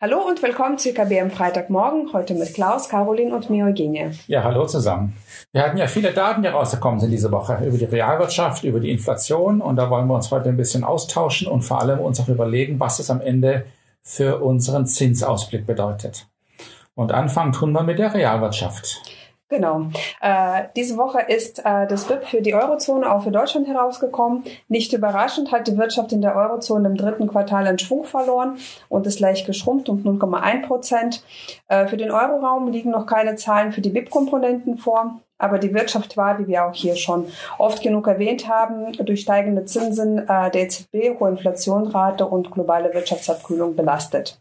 Hallo und willkommen zu IKB am Freitagmorgen, heute mit Klaus, Caroline und mir Eugenie. Ja, hallo zusammen. Wir hatten ja viele Daten, die rausgekommen sind diese Woche über die Realwirtschaft, über die Inflation und da wollen wir uns heute ein bisschen austauschen und vor allem uns auch überlegen, was es am Ende für unseren Zinsausblick bedeutet. Und anfangen tun wir mit der Realwirtschaft. Genau. Äh, diese Woche ist äh, das BIP für die Eurozone auch für Deutschland herausgekommen. Nicht überraschend hat die Wirtschaft in der Eurozone im dritten Quartal einen Schwung verloren und ist leicht geschrumpft um 0,1 Prozent. Äh, für den Euroraum liegen noch keine Zahlen für die BIP-Komponenten vor. Aber die Wirtschaft war, wie wir auch hier schon oft genug erwähnt haben, durch steigende Zinsen äh, der EZB, hohe Inflationsrate und globale Wirtschaftsabkühlung belastet.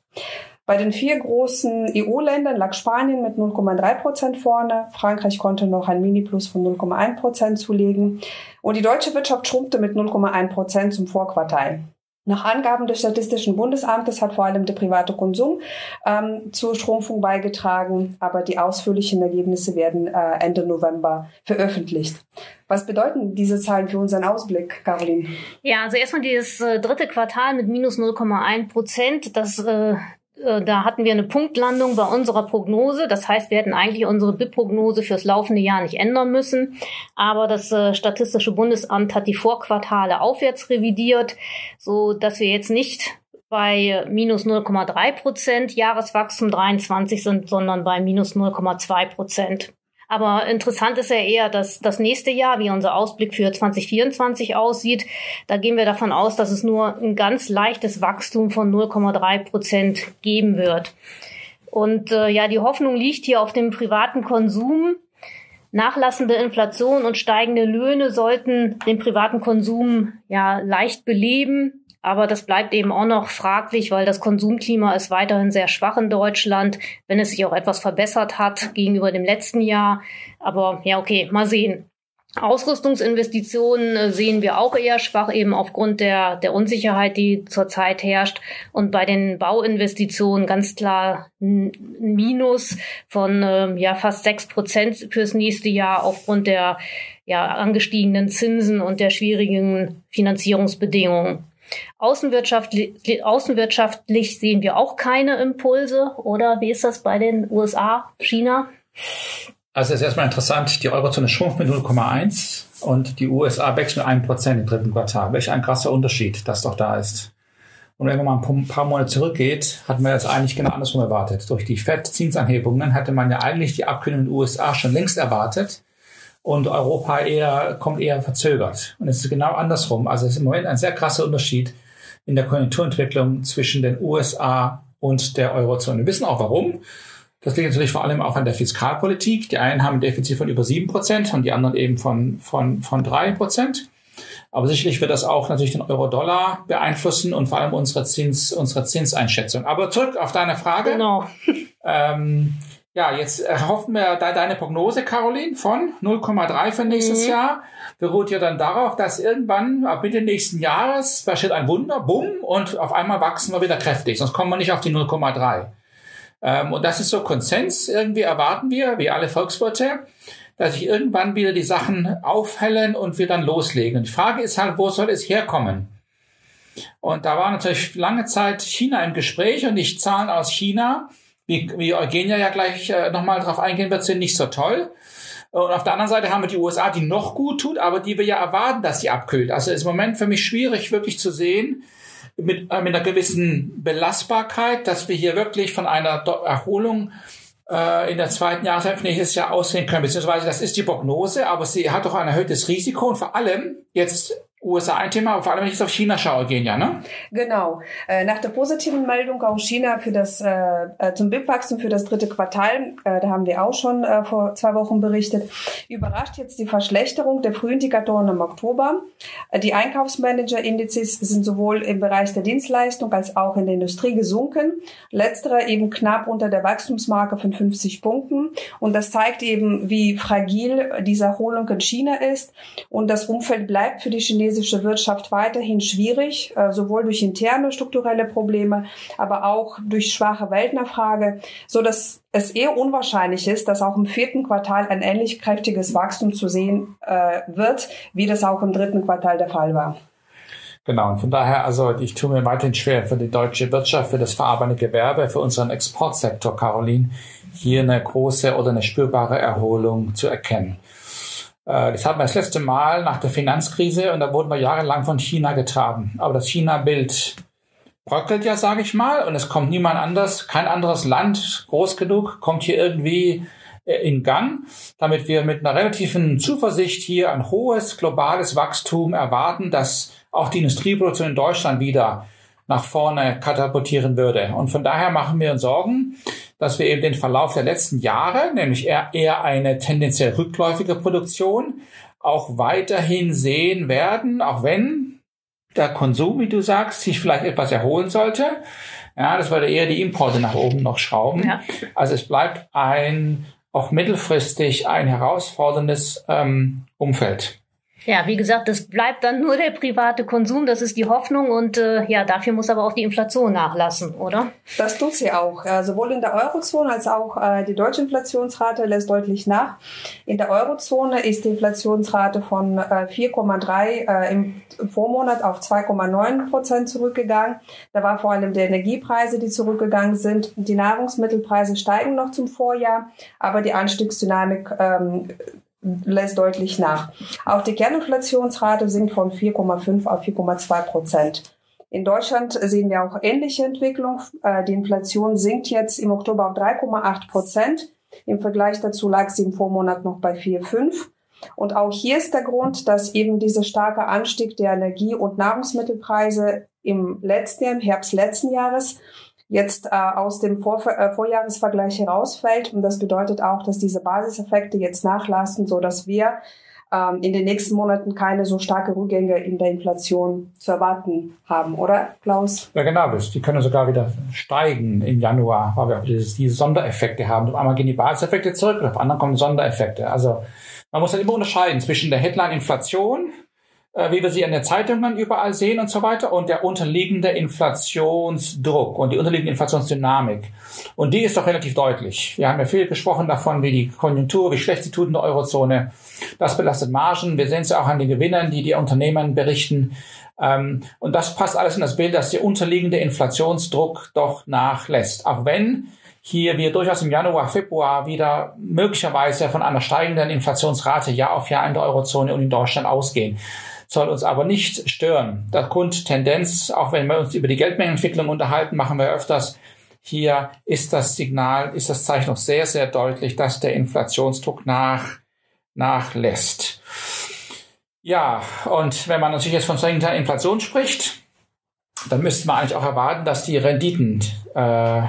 Bei den vier großen EU-Ländern lag Spanien mit 0,3 Prozent vorne. Frankreich konnte noch ein Mini-Plus von 0,1 Prozent zulegen. Und die deutsche Wirtschaft schrumpfte mit 0,1 Prozent zum Vorquartal. Nach Angaben des Statistischen Bundesamtes hat vor allem der private Konsum ähm, zur Schrumpfung beigetragen, aber die ausführlichen Ergebnisse werden äh, Ende November veröffentlicht. Was bedeuten diese Zahlen für unseren Ausblick, Caroline? Ja, also erstmal dieses äh, dritte Quartal mit minus 0,1 Prozent, das äh, da hatten wir eine Punktlandung bei unserer Prognose. Das heißt, wir hätten eigentlich unsere BIP-Prognose fürs laufende Jahr nicht ändern müssen. Aber das äh, Statistische Bundesamt hat die Vorquartale aufwärts revidiert, so dass wir jetzt nicht bei minus 0,3 Prozent Jahreswachstum 23 sind, sondern bei minus 0,2 Prozent. Aber interessant ist ja eher, dass das nächste Jahr, wie unser Ausblick für 2024 aussieht, da gehen wir davon aus, dass es nur ein ganz leichtes Wachstum von 0,3 Prozent geben wird. Und äh, ja, die Hoffnung liegt hier auf dem privaten Konsum. Nachlassende Inflation und steigende Löhne sollten den privaten Konsum ja leicht beleben. Aber das bleibt eben auch noch fraglich, weil das Konsumklima ist weiterhin sehr schwach in Deutschland, wenn es sich auch etwas verbessert hat gegenüber dem letzten Jahr. Aber ja, okay, mal sehen. Ausrüstungsinvestitionen äh, sehen wir auch eher schwach, eben aufgrund der, der Unsicherheit, die zurzeit herrscht. Und bei den Bauinvestitionen ganz klar ein Minus von äh, ja, fast sechs Prozent fürs nächste Jahr aufgrund der ja, angestiegenen Zinsen und der schwierigen Finanzierungsbedingungen. Außenwirtschaftlich, außenwirtschaftlich sehen wir auch keine Impulse, oder wie ist das bei den USA, China? Also es ist erstmal interessant, die Eurozone schrumpft mit 0,1 und die USA wächst mit 1% im dritten Quartal. Welch ein krasser Unterschied, das doch da ist. Und wenn man mal ein paar Monate zurückgeht, hatten wir das eigentlich genau andersrum erwartet. Durch die FED-Zinsanhebungen hatte man ja eigentlich die Abkühlung in den USA schon längst erwartet und Europa eher, kommt eher verzögert. Und es ist genau andersrum. Also es ist im Moment ein sehr krasser Unterschied in der Konjunkturentwicklung zwischen den USA und der Eurozone. Wir wissen auch warum. Das liegt natürlich vor allem auch an der Fiskalpolitik. Die einen haben ein Defizit von über sieben Prozent und die anderen eben von, von, von drei Prozent. Aber sicherlich wird das auch natürlich den Euro-Dollar beeinflussen und vor allem unsere Zins, unsere Zinseinschätzung. Aber zurück auf deine Frage. Genau. Ähm, ja, jetzt erhoffen wir da deine Prognose, Caroline, von 0,3 für nächstes mhm. Jahr. Beruht ja dann darauf, dass irgendwann ab Mitte nächsten Jahres passiert ein Wunder, bumm, und auf einmal wachsen wir wieder kräftig. Sonst kommen wir nicht auf die 0,3. Ähm, und das ist so Konsens. Irgendwie erwarten wir, wie alle Volkswirte, dass sich irgendwann wieder die Sachen aufhellen und wir dann loslegen. Und die Frage ist halt, wo soll es herkommen? Und da war natürlich lange Zeit China im Gespräch und die Zahlen aus China wie, wie Eugenia ja gleich äh, nochmal drauf eingehen wird, sind nicht so toll. Und auf der anderen Seite haben wir die USA, die noch gut tut, aber die wir ja erwarten, dass sie abkühlt. Also ist im Moment für mich schwierig, wirklich zu sehen, mit, äh, mit einer gewissen Belastbarkeit, dass wir hier wirklich von einer Erholung äh, in der zweiten Jahreshälfte nächstes Jahr aussehen können. Beziehungsweise das ist die Prognose, aber sie hat doch ein erhöhtes Risiko und vor allem jetzt USA ein Thema, vor allem wenn ich jetzt auf China schaue, gehen ja, ne? Genau. Äh, nach der positiven Meldung aus China für das äh, äh zum BIP-Wachstum für das dritte Quartal, äh, da haben wir auch schon vor zwei Wochen berichtet, überrascht jetzt die Verschlechterung der Frühindikatoren im Oktober. Die Einkaufsmanager-Indizes sind sowohl im Bereich der Dienstleistung als auch in der Industrie gesunken. Letztere eben knapp unter der Wachstumsmarke von 50 Punkten. Und das zeigt eben, wie fragil diese Erholung in China ist. Und das Umfeld bleibt für die Chinesen chinesische Wirtschaft weiterhin schwierig, äh, sowohl durch interne strukturelle Probleme, aber auch durch schwache Weltnachfrage, so dass es eher unwahrscheinlich ist, dass auch im vierten Quartal ein ähnlich kräftiges Wachstum zu sehen äh, wird, wie das auch im dritten Quartal der Fall war. Genau, und von daher, also ich tue mir weiterhin schwer für die deutsche Wirtschaft, für das verarbeitende Gewerbe, für unseren Exportsektor, Caroline, hier eine große oder eine spürbare Erholung zu erkennen. Äh, das hatten wir das letzte Mal nach der Finanzkrise und da wurden wir jahrelang von China getragen. Aber das China-Bild bröckelt ja, sage ich mal, und es kommt niemand anders, kein anderes Land groß genug, kommt hier irgendwie äh, in Gang, damit wir mit einer relativen Zuversicht hier ein hohes globales Wachstum erwarten, das auch die Industrieproduktion in Deutschland wieder nach vorne katapultieren würde. Und von daher machen wir uns Sorgen, dass wir eben den Verlauf der letzten Jahre, nämlich eher, eher eine tendenziell rückläufige Produktion, auch weiterhin sehen werden, auch wenn der Konsum, wie du sagst, sich vielleicht etwas erholen sollte. Ja, das würde eher die Importe nach oben noch schrauben. Ja. Also es bleibt ein auch mittelfristig ein herausforderndes ähm, Umfeld. Ja, wie gesagt, das bleibt dann nur der private Konsum, das ist die Hoffnung und äh, ja, dafür muss aber auch die Inflation nachlassen, oder? Das tut sie auch. Ja, sowohl in der Eurozone als auch äh, die deutsche Inflationsrate lässt deutlich nach. In der Eurozone ist die Inflationsrate von äh, 4,3 äh, im Vormonat auf 2,9 Prozent zurückgegangen. Da war vor allem die Energiepreise, die zurückgegangen sind. Die Nahrungsmittelpreise steigen noch zum Vorjahr, aber die Anstiegsdynamik ähm, lässt deutlich nach. Auch die Kerninflationsrate sinkt von 4,5 auf 4,2 Prozent. In Deutschland sehen wir auch ähnliche Entwicklung. Äh, die Inflation sinkt jetzt im Oktober auf 3,8 Prozent. Im Vergleich dazu lag sie im Vormonat noch bei 4,5. Und auch hier ist der Grund, dass eben dieser starke Anstieg der Energie- und Nahrungsmittelpreise im letzten im Herbst letzten Jahres, jetzt äh, aus dem Vor äh, Vorjahresvergleich herausfällt. Und das bedeutet auch, dass diese Basiseffekte jetzt nachlassen, so dass wir ähm, in den nächsten Monaten keine so starke Rückgänge in der Inflation zu erwarten haben, oder Klaus? Ja, genau. Die können sogar wieder steigen im Januar, weil wir diese, Sondereffekte haben. Auf einmal gehen die Basiseffekte zurück auf einmal kommen Sondereffekte. Also man muss halt immer unterscheiden zwischen der Headline Inflation äh, wie wir sie in den Zeitungen überall sehen und so weiter, und der unterliegende Inflationsdruck und die unterliegende Inflationsdynamik. Und die ist doch relativ deutlich. Wir haben ja viel gesprochen davon, wie die Konjunktur, wie schlecht sie tut in der Eurozone. Das belastet Margen. Wir sehen es ja auch an den Gewinnern, die die Unternehmen berichten. Ähm, und das passt alles in das Bild, dass der unterliegende Inflationsdruck doch nachlässt. Auch wenn hier wir durchaus im Januar, Februar wieder möglicherweise von einer steigenden Inflationsrate Jahr auf Jahr in der Eurozone und in Deutschland ausgehen soll uns aber nicht stören. Der Grundtendenz, auch wenn wir uns über die Geldmengenentwicklung unterhalten, machen wir öfters. Hier ist das Signal, ist das Zeichen noch sehr, sehr deutlich, dass der Inflationsdruck nach, nachlässt. Ja, und wenn man natürlich jetzt von steigender Inflation spricht, dann müsste man eigentlich auch erwarten, dass die Renditen äh,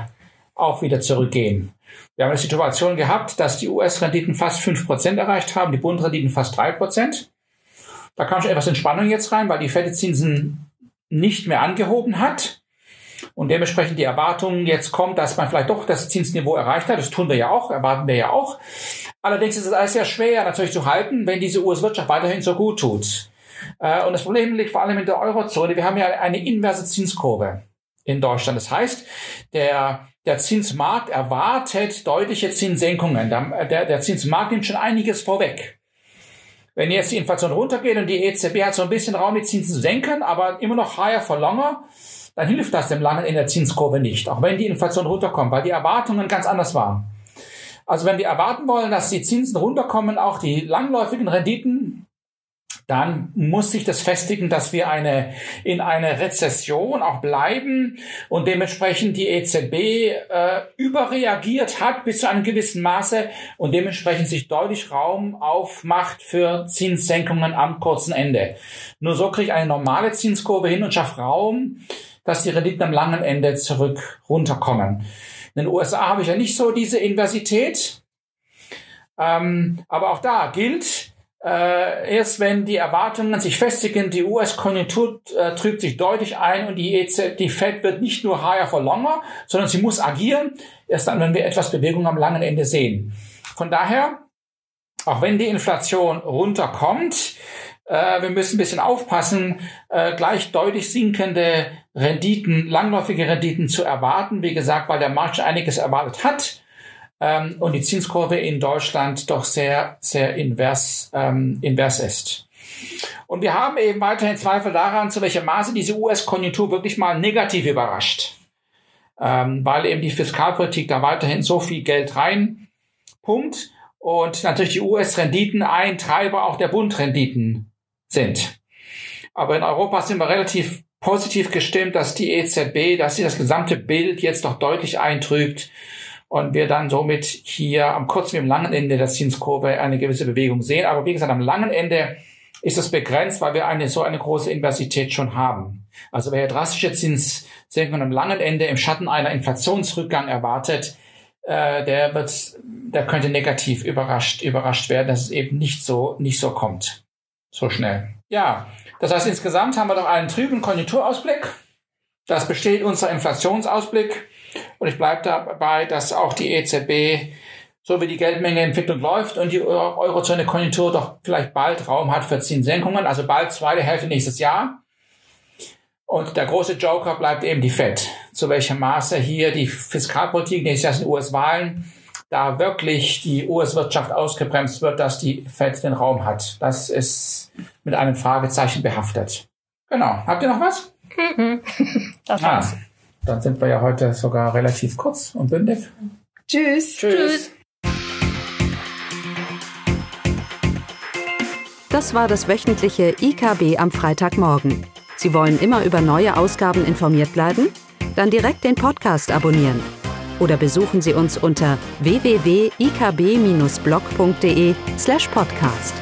auch wieder zurückgehen. Wir haben eine Situation gehabt, dass die US-Renditen fast fünf Prozent erreicht haben, die Bundrenditen fast drei Prozent. Da kam schon etwas Entspannung jetzt rein, weil die Fed-Zinsen nicht mehr angehoben hat. Und dementsprechend die Erwartung jetzt kommt, dass man vielleicht doch das Zinsniveau erreicht hat. Das tun wir ja auch, erwarten wir ja auch. Allerdings ist es alles sehr schwer natürlich zu halten, wenn diese US-Wirtschaft weiterhin so gut tut. Äh, und das Problem liegt vor allem in der Eurozone. Wir haben ja eine inverse Zinskurve in Deutschland. Das heißt, der, der Zinsmarkt erwartet deutliche Zinssenkungen. Der, der Zinsmarkt nimmt schon einiges vorweg. Wenn jetzt die Inflation runtergeht und die EZB hat so ein bisschen Raum, die Zinsen zu senken, aber immer noch higher for longer, dann hilft das dem langen in der Zinskurve nicht, auch wenn die Inflation runterkommt, weil die Erwartungen ganz anders waren. Also wenn wir erwarten wollen, dass die Zinsen runterkommen, auch die langläufigen Renditen dann muss sich das festigen, dass wir eine, in einer Rezession auch bleiben und dementsprechend die EZB äh, überreagiert hat bis zu einem gewissen Maße und dementsprechend sich deutlich Raum aufmacht für Zinssenkungen am kurzen Ende. Nur so kriege ich eine normale Zinskurve hin und schaffe Raum, dass die Renditen am langen Ende zurück runterkommen. In den USA habe ich ja nicht so diese Inversität. Ähm, aber auch da gilt, äh, erst wenn die Erwartungen sich festigen, die US-Konjunktur äh, trübt sich deutlich ein und die, EZ, die Fed wird nicht nur higher for longer, sondern sie muss agieren, erst dann, wenn wir etwas Bewegung am langen Ende sehen. Von daher, auch wenn die Inflation runterkommt, äh, wir müssen ein bisschen aufpassen, äh, gleich deutlich sinkende Renditen, langläufige Renditen zu erwarten. Wie gesagt, weil der Markt einiges erwartet hat ähm, und die Zinskurve in Deutschland doch sehr, sehr invers, ähm, invers ist. Und wir haben eben weiterhin Zweifel daran, zu welchem Maße diese US-Konjunktur wirklich mal negativ überrascht. Ähm, weil eben die Fiskalpolitik da weiterhin so viel Geld rein pumpt und natürlich die US-Renditen ein Treiber auch der Bund-Renditen sind. Aber in Europa sind wir relativ positiv gestimmt, dass die EZB, dass sie das gesamte Bild jetzt doch deutlich eintrübt und wir dann somit hier am kurzen wie am langen Ende der Zinskurve eine gewisse Bewegung sehen. Aber wie gesagt, am langen Ende ist es begrenzt, weil wir eine so eine große Inversität schon haben. Also wer drastische Zinssenkungen am langen Ende im Schatten einer Inflationsrückgang erwartet, äh, der wird, der könnte negativ überrascht, überrascht werden, dass es eben nicht so, nicht so kommt. So schnell. Ja. Das heißt, insgesamt haben wir doch einen trüben Konjunkturausblick. Das besteht unser Inflationsausblick. Und ich bleibe dabei, dass auch die EZB, so wie die Geldmengeentwicklung läuft und die Eurozone-Konjunktur doch vielleicht bald Raum hat für Zinssenkungen, also bald zweite Hälfte nächstes Jahr. Und der große Joker bleibt eben die Fed. Zu welchem Maße hier die Fiskalpolitik nächstes Jahr sind US-Wahlen, da wirklich die US-Wirtschaft ausgebremst wird, dass die Fed den Raum hat. Das ist mit einem Fragezeichen behaftet. Genau. Habt ihr noch was? Mhm. das war's. Ah, dann sind wir ja heute sogar relativ kurz und bündig. Tschüss. Tschüss. Tschüss. Das war das wöchentliche IKB am Freitagmorgen. Sie wollen immer über neue Ausgaben informiert bleiben? Dann direkt den Podcast abonnieren. Oder besuchen Sie uns unter www.ikb-blog.de slash podcast.